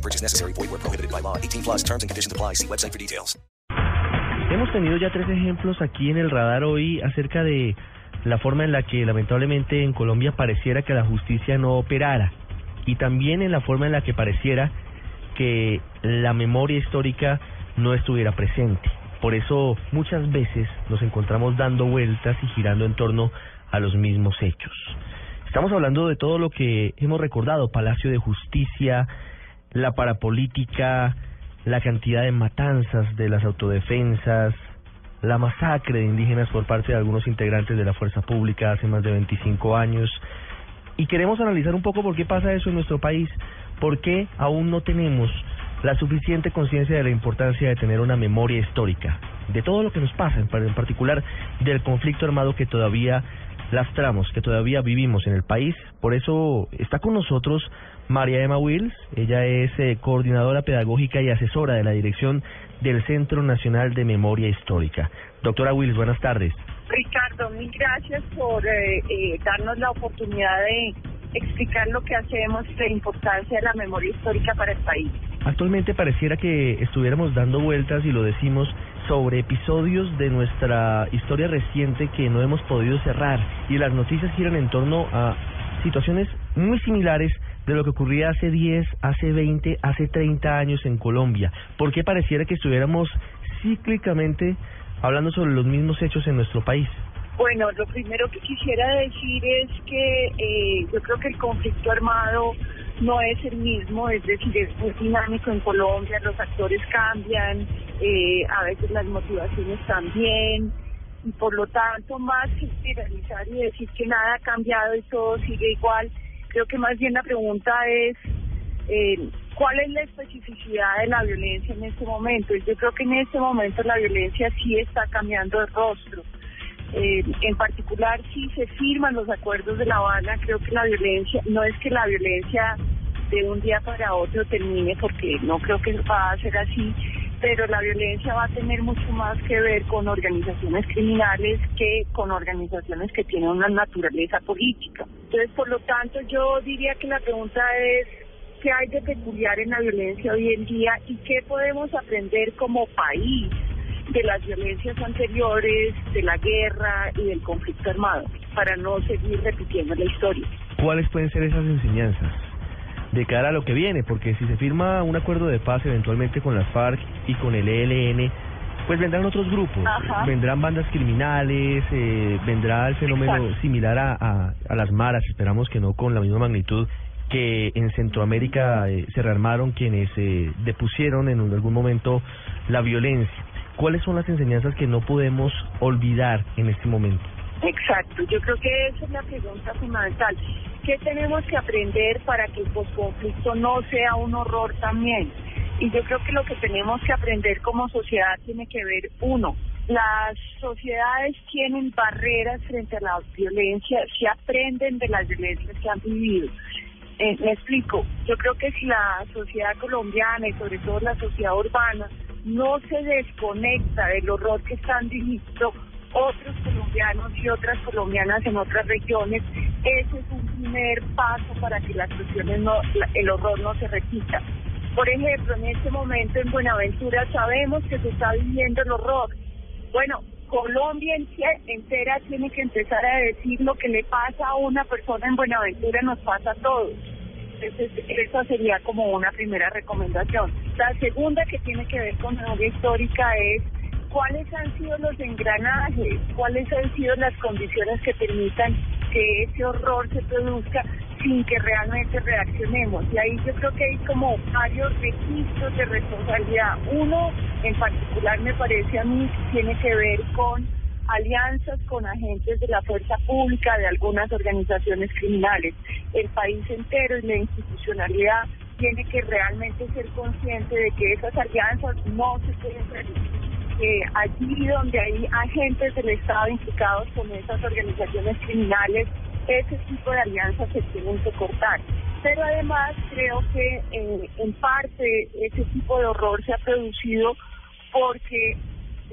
Purchase necessary. Void where prohibited by law. 18 plus terms and conditions apply. See website for details. Hemos tenido ya tres ejemplos aquí en el radar hoy acerca de la forma en la que lamentablemente en Colombia pareciera que la justicia no operara y también en la forma en la que pareciera que la memoria histórica no estuviera presente. Por eso muchas veces nos encontramos dando vueltas y girando en torno a los mismos hechos. Estamos hablando de todo lo que hemos recordado, Palacio de Justicia, la parapolítica, la cantidad de matanzas de las autodefensas, la masacre de indígenas por parte de algunos integrantes de la fuerza pública hace más de 25 años. Y queremos analizar un poco por qué pasa eso en nuestro país, por qué aún no tenemos la suficiente conciencia de la importancia de tener una memoria histórica, de todo lo que nos pasa, en particular del conflicto armado que todavía lastramos, que todavía vivimos en el país. Por eso está con nosotros María Emma Wills. Ella es eh, coordinadora pedagógica y asesora de la dirección del Centro Nacional de Memoria Histórica. Doctora Wills, buenas tardes. Ricardo, mil gracias por eh, eh, darnos la oportunidad de explicar lo que hacemos la importancia de la memoria histórica para el país. Actualmente pareciera que estuviéramos dando vueltas y lo decimos sobre episodios de nuestra historia reciente que no hemos podido cerrar y las noticias giran en torno a situaciones muy similares de lo que ocurría hace 10, hace 20, hace 30 años en Colombia. ¿Por qué pareciera que estuviéramos cíclicamente hablando sobre los mismos hechos en nuestro país? Bueno, lo primero que quisiera decir es que eh, yo creo que el conflicto armado no es el mismo, es decir, es muy dinámico en Colombia, los actores cambian, eh, a veces las motivaciones también, y por lo tanto, más que generalizar y decir que nada ha cambiado y todo sigue igual, creo que más bien la pregunta es eh, cuál es la especificidad de la violencia en este momento. Yo creo que en este momento la violencia sí está cambiando de rostro. Eh, en particular, si se firman los acuerdos de La Habana, creo que la violencia, no es que la violencia de un día para otro termine, porque no creo que va a ser así, pero la violencia va a tener mucho más que ver con organizaciones criminales que con organizaciones que tienen una naturaleza política. Entonces, por lo tanto, yo diría que la pregunta es, ¿qué hay de peculiar en la violencia hoy en día y qué podemos aprender como país de las violencias anteriores, de la guerra y del conflicto armado, para no seguir repitiendo la historia. ¿Cuáles pueden ser esas enseñanzas de cara a lo que viene? Porque si se firma un acuerdo de paz eventualmente con las FARC y con el ELN, pues vendrán otros grupos, vendrán bandas criminales, eh, vendrá el fenómeno similar a, a, las maras, esperamos que no con la misma magnitud que en Centroamérica eh, se rearmaron quienes eh, depusieron en algún momento la violencia. ¿Cuáles son las enseñanzas que no podemos olvidar en este momento? Exacto, yo creo que esa es la pregunta fundamental. ¿Qué tenemos que aprender para que el posconflicto no sea un horror también? Y yo creo que lo que tenemos que aprender como sociedad tiene que ver, uno, las sociedades tienen barreras frente a la violencia, se aprenden de las violencias que han vivido. Eh, me explico, yo creo que si la sociedad colombiana y sobre todo la sociedad urbana no se desconecta del horror que están viviendo otros colombianos y otras colombianas en otras regiones, ese es un primer paso para que las cuestiones no, el horror no se repita. Por ejemplo, en este momento en Buenaventura sabemos que se está viviendo el horror. Bueno, Colombia entera tiene que empezar a decir lo que le pasa a una persona en Buenaventura nos pasa a todos. Entonces, esa sería como una primera recomendación. La segunda que tiene que ver con memoria histórica es cuáles han sido los engranajes, cuáles han sido las condiciones que permitan que ese horror se produzca sin que realmente reaccionemos. Y ahí yo creo que hay como varios registros de responsabilidad. Uno en particular me parece a mí tiene que ver con alianzas con agentes de la fuerza pública, de algunas organizaciones criminales. El país entero y la institucionalidad tiene que realmente ser consciente de que esas alianzas no se pueden realizar que allí donde hay agentes del Estado implicados con esas organizaciones criminales, ese tipo de alianzas se tienen que cortar. Pero además creo que eh, en parte ese tipo de horror se ha producido porque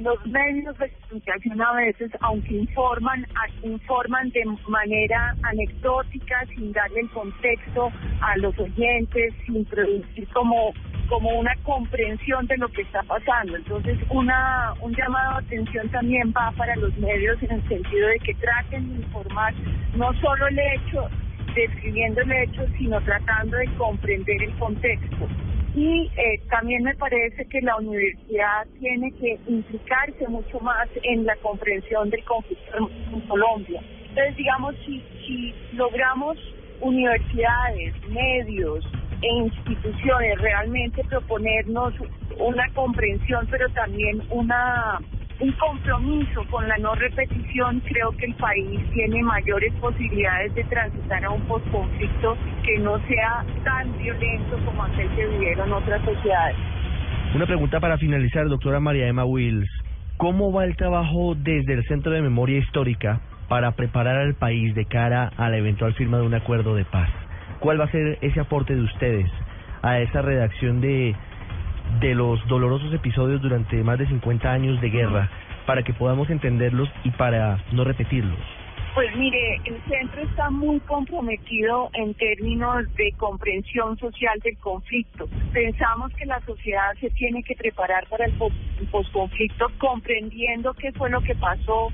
los medios de comunicación a veces, aunque informan, informan de manera anecdótica, sin darle el contexto a los oyentes, sin producir como como una comprensión de lo que está pasando. Entonces, una un llamado de atención también va para los medios en el sentido de que traten de informar no solo el hecho, describiendo el hecho, sino tratando de comprender el contexto. Y eh, también me parece que la universidad tiene que implicarse mucho más en la comprensión del conflicto en Colombia. Entonces, digamos, si, si logramos universidades, medios e instituciones realmente proponernos una comprensión, pero también una un compromiso con la no repetición, creo que el país tiene mayores posibilidades de transitar a un postconflicto que no sea tan violento como aquel que vivieron otras sociedades. Una pregunta para finalizar, doctora María Emma Wills. ¿Cómo va el trabajo desde el Centro de Memoria Histórica para preparar al país de cara a la eventual firma de un acuerdo de paz? ¿Cuál va a ser ese aporte de ustedes a esa redacción de de los dolorosos episodios durante más de 50 años de guerra para que podamos entenderlos y para no repetirlos? Pues mire, el centro está muy comprometido en términos de comprensión social del conflicto. Pensamos que la sociedad se tiene que preparar para el posconflicto comprendiendo qué fue lo que pasó,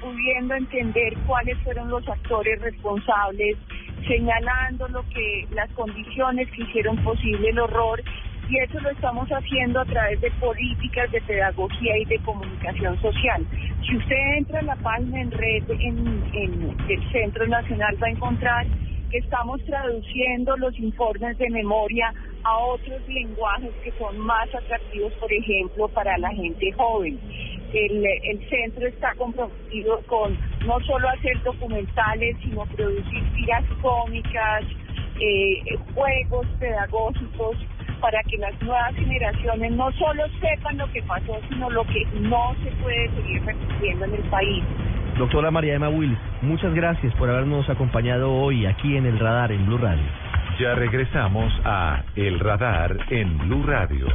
pudiendo entender cuáles fueron los actores responsables, señalando lo que las condiciones que hicieron posible el horror y eso lo estamos haciendo a través de políticas de pedagogía y de comunicación social. Si usted entra en la página en red en, en el Centro Nacional va a encontrar que estamos traduciendo los informes de memoria a otros lenguajes que son más atractivos, por ejemplo, para la gente joven. El, el centro está comprometido con no solo hacer documentales, sino producir tiras cómicas, eh, juegos pedagógicos para que las nuevas generaciones no solo sepan lo que pasó, sino lo que no se puede seguir repitiendo en el país. Doctora María Emma Wills, muchas gracias por habernos acompañado hoy aquí en el radar en Blue Radio. Ya regresamos a El Radar en Blue Radio.